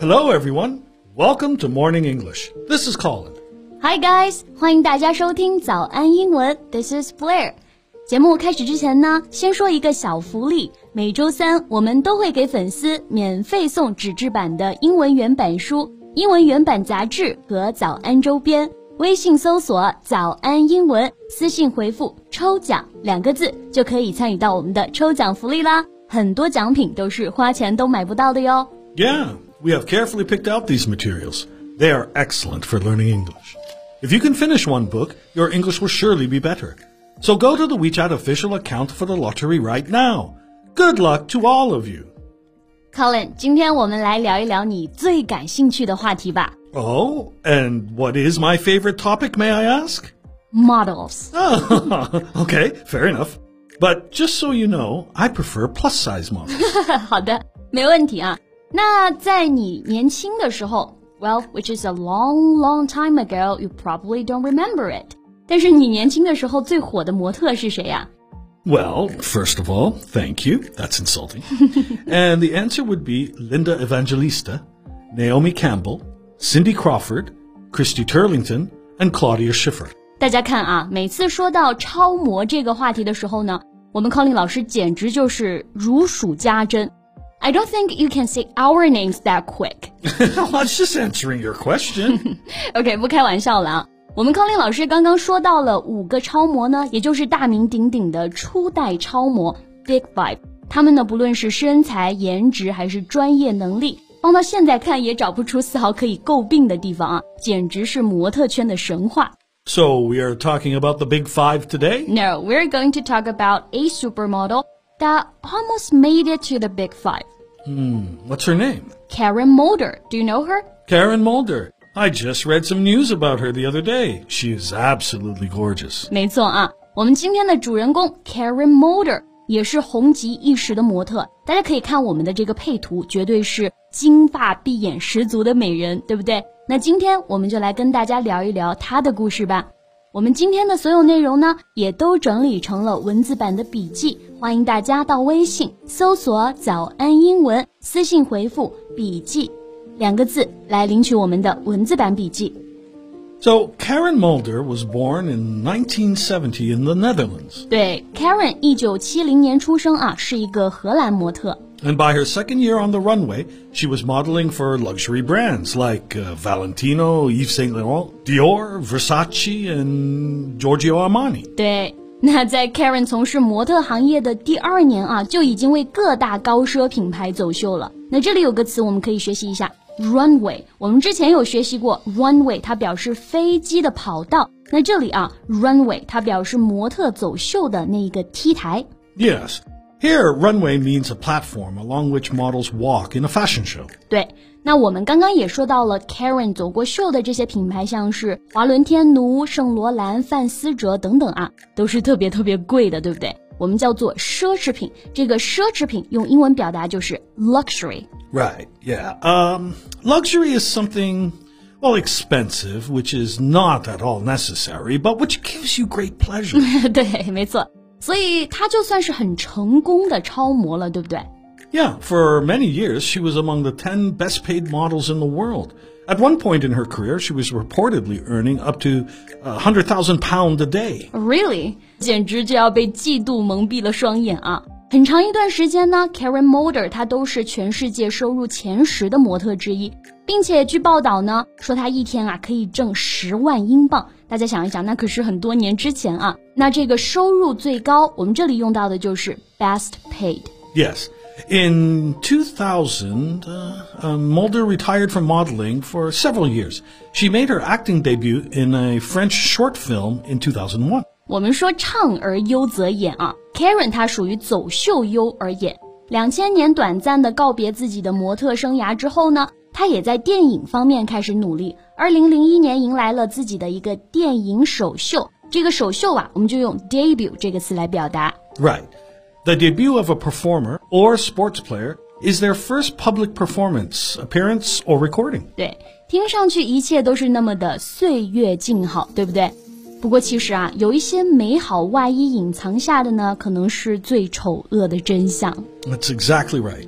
Hello, everyone. Welcome to Morning English. This is Colin. Hi guys，欢迎大家收听早安英文。This is Blair。节目开始之前呢，先说一个小福利。每周三我们都会给粉丝免费送纸质版的英文原版书、英文原版杂志和早安周边。 微信搜索“早安英文”，私信回复“抽奖”两个字，就可以参与到我们的抽奖福利啦。很多奖品都是花钱都买不到的哟。Yeah, we have carefully picked out these materials. They are excellent for learning English. If you can finish one book, your English will surely be better. So go to the WeChat official account for the lottery right now. Good luck to all of you. Colin，今天我们来聊一聊你最感兴趣的话题吧。 Oh, and what is my favorite topic, may I ask? Models。 okay, fair enough. But just so you know, I prefer plus size models. 好的，没问题啊。那在你年轻的时候，well, which is a long, long time ago, you probably don't remember it。但是你年轻的时候最火的模特是谁呀、 Well, first of all, thank you. That's insulting. and the answer would be Linda Evangelista, Naomi Campbell, Cindy Crawford, Christy Turlington, and Claudia Schiffer. 大家看啊，每次说到超模这个话题的时候呢，我们 Colin 老师简直就是如数家珍。I don't think you can say our names that quick. I was just answering your question. OK，不开玩笑了啊。我们康林老师刚刚说到了五个超模呢，也就是大名鼎鼎的初代超模 Big Five。他们呢，不论是身材、颜值还是专业能力， 放到现在看也找不出丝毫可以诟病的地方啊，简直是模特圈的神话。 so we are talking about the big five today? No, we're going to talk about a supermodel that almost made it to the Big Five. What's her name? Karen Mulder. Do you know her? Karen Mulder. I just read some news about her the other day. She is absolutely gorgeous. 没错啊，我们今天的主人公 Karen Mulder 也是红极一时的模特。大家可以看我们的这个配图，绝对是 金发碧眼十足的美人，对不对？那今天我们就来跟大家聊一聊她的故事吧。我们今天的所有内容呢，也都整理成了文字版的笔记，欢迎大家到微信搜索“早安英文”，私信回复“笔记”两个字来领取我们的文字版笔记。So, Karen Mulder was born in 1970 in the Netherlands. 对，Karen 一九七零年出生啊，是一个荷兰模特。And by her second year on the runway, she was modeling for luxury brands like uh, Valentino, Yves Saint Laurent, Dior, Versace, and Giorgio Armani. 对，那在 Karen 从事模特行业的第二年啊，就已经为各大高奢品牌走秀了。那这里有个词我们可以学习一下，runway。我们之前有学习过 runway，它表示飞机的跑道。那这里啊，runway 它表示模特走秀的那一个 T 台。 Yes. Here, runway means a platform along which models walk in a fashion show. 对，那我们刚刚也说到了 Karen 走过秀的这些品牌，像是华伦天奴、圣罗兰、范思哲等等啊，都是特别特别贵的，对不对？我们叫做奢侈品。这个奢侈品用英文表达就是 luxury。 Right, yeah. Um, luxury is something, well, expensive, which is not at all necessary, but which gives you great pleasure. 对，没错。 所以她就算是很成功的超模了，对不对？ yeah, for many years, she was among the 10 best paid models in the world. At one point in her career, she was reportedly earning up to a 100,000 pound a day. Really，简直就要被嫉妒蒙蔽了双眼啊！很长一段时间呢，Karen Mulder 她都是全世界收入前十的模特之一，并且据报道呢，说她一天啊可以挣十万英镑。 大家想一想，那可是很多年之前啊。那这个收入最高，我们这里用到的就是 best paid。Yes. In 2000, uh, uh, Mulder retired from modeling for several years. She made her acting debut in a French short film in 2001. 我们说唱而优则演啊，Karen 她属于走秀优而演。两千年短暂的告别自己的模特生涯之后呢，她也在电影方面开始努力。二零零一年迎来了自己的一个电影首秀，这个首秀啊，我们就用 debut 这个词来表达。 Right. The debut of a performer or sports player is their first public performance, appearance, or recording. 对，听上去一切都是那么的岁月静好，对不对？ 不过其实啊，有一些美好外衣隐藏下的呢，可能是最丑恶的真相。 That's exactly right.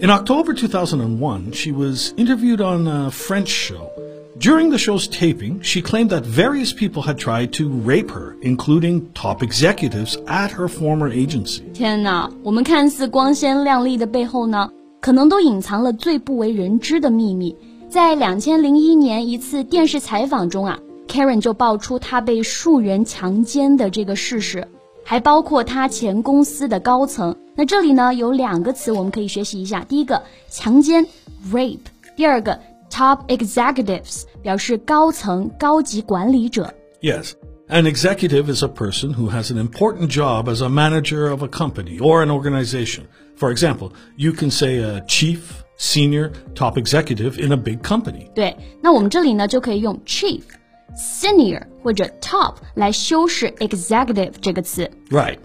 In October 2001, she was interviewed on a French show. During the show's taping, she claimed that various people had tried to rape her, including top executives at her former agency. 天哪，我们看似光鲜亮丽的背后呢，可能都隐藏了最不为人知的秘密。在两千零一年一次电视采访中啊，Karen 就爆出她被数人强奸的这个事实，还包括她前公司的高层。那这里呢有两个词我们可以学习一下，第一个强奸 rape，第二个 top executives 表示高层、高级管理者。 Yes. An executive is a person who has an important job as a manager of a company or an organization. For example, you can say a chief, senior, top executive in a big company. 对，那我们这里呢就可以用 chief、senior 或者 top 来修饰 executive 这个词。 Right.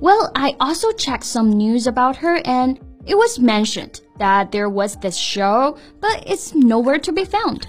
Well, I also checked some news about her and it was mentioned that there was this show, but it's nowhere to be found.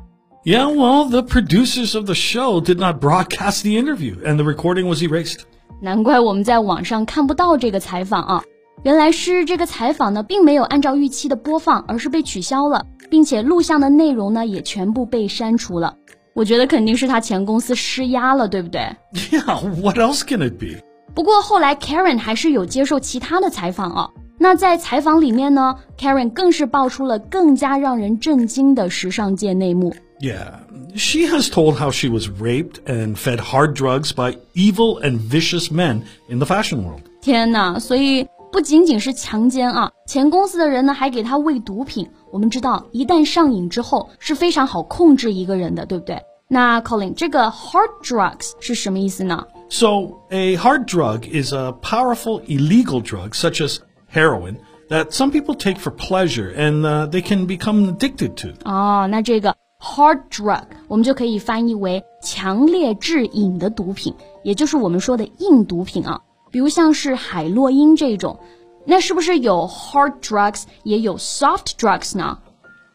Yeah, well, the producers of the show did not broadcast the interview and the recording was erased. 难怪我们在网上看不到这个采访啊！原来是这个采访呢，并没有按照预期的播放，而是被取消了，并且录像的内容呢也全部被删除了。我觉得肯定是他前公司施压了，对不对？ Yeah, what else can it be? 不过后来 Karen 还是有接受其他的采访啊。 那在采访里面呢，Karen 更是爆出了更加让人震惊的时尚界内幕。 Yeah, she has told how she was raped and fed hard drugs by evil and vicious men in the fashion world. 天呐，所以不仅仅是强奸啊，前公司的人呢还给他喂毒品。我们知道，一旦上瘾之后是非常好控制一个人的，对不对？那 Colin，这个 hard drugs 是什么意思呢？ So, a hard drug is a powerful illegal drug, such as heroin, that some people take for pleasure and uh, they can become addicted to. 哦，那这个 hard drug 我们就可以翻译为强烈致瘾的毒品，也就是我们说的硬毒品啊。比如像是海洛因这种，那是不是有 hard drugs 也有 soft drugs 呢？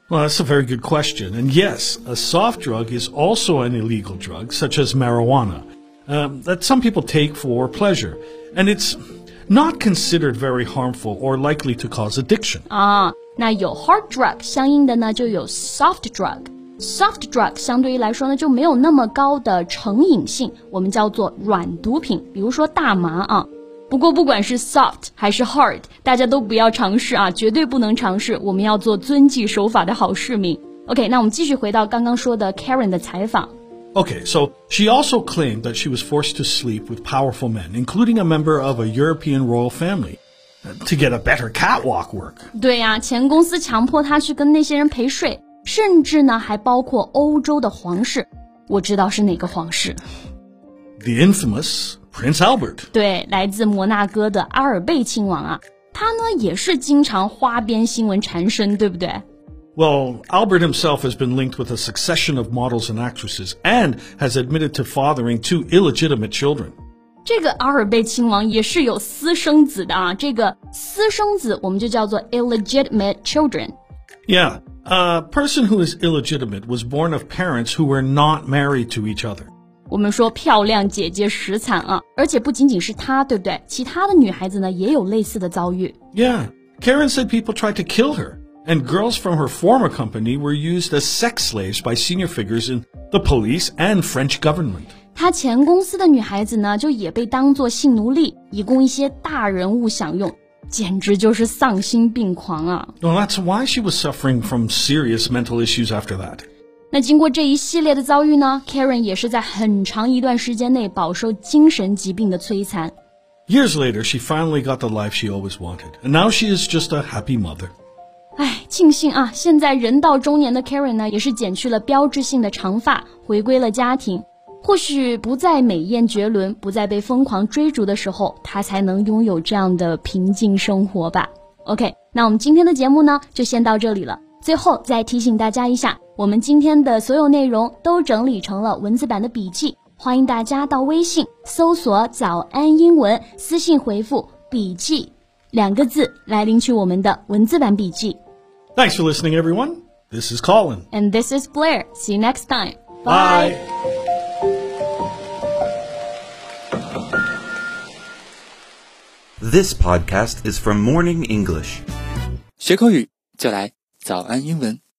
Well, that's a very good question. And yes, a soft drug is also an illegal drug, such as marijuana, um, that some people take for pleasure. And it's not considered very harmful or likely to cause addiction. 啊，那有 hard drug 相应的呢就有 soft drug。soft drug 相对于来说呢就没有那么高的成瘾性，我们叫做软毒品，比如说大麻啊。不过不管是 soft 还是 hard，大家都不要尝试啊，绝对不能尝试。我们要做遵纪守法的好市民。OK，那我们继续回到刚刚说的 Karen 的采访。Okay, so she also claimed that she was forced to sleep with powerful men, including a member of a European royal family, uh, to get a better catwalk work. 对呀、前公司强迫他去跟那些人陪睡，甚至呢还包括欧洲的皇室。我知道是哪个皇室。 The infamous Prince Albert. 对，来自摩纳哥的阿尔贝亲王啊，他呢也是经常花边新闻缠身，对不对？ Well, Albert himself has been linked with a succession of models and actresses and has admitted to fathering two illegitimate children. 这个阿尔贝亲王也是有私生子的啊，这个私生子我们就叫做 illegitimate children。 Yeah, a person who is illegitimate was born of parents who were not married to each other. 我们说漂亮姐姐实惨啊，而且不仅仅是她，对不对？其他的女孩子呢也有类似的遭遇。 Yeah, Karen said people tried to kill her, and girls from her former company were used as sex slaves by senior figures in the police and French government. 她前公司的女孩子呢，就也被当作性奴隶，以供一些大人物享用，简直就是丧心病狂啊！ Well, that's why she was suffering from serious mental issues after that. 那经过这一系列的遭遇呢，Karen 也是在很长一段时间内饱受精神疾病的摧残。 Years later, she finally got the life she always wanted, and now she is just a happy mother. 唉，庆幸啊，现在人到中年的 Karen 呢，也是剪去了标志性的长发，回归了家庭。或许不再美艳绝伦，不再被疯狂追逐的时候，她才能拥有这样的平静生活吧。OK，那我们今天的节目呢，就先到这里了。最后再提醒大家一下，我们今天的所有内容都整理成了文字版的笔记，欢迎大家到微信搜索“早安英文”，私信回复“笔记”两个字来领取我们的文字版笔记。Thanks for listening, everyone. This is Colin. And this is Blair. See you next time. Bye. Bye. This podcast is from Morning English. 学口语就来早安英文。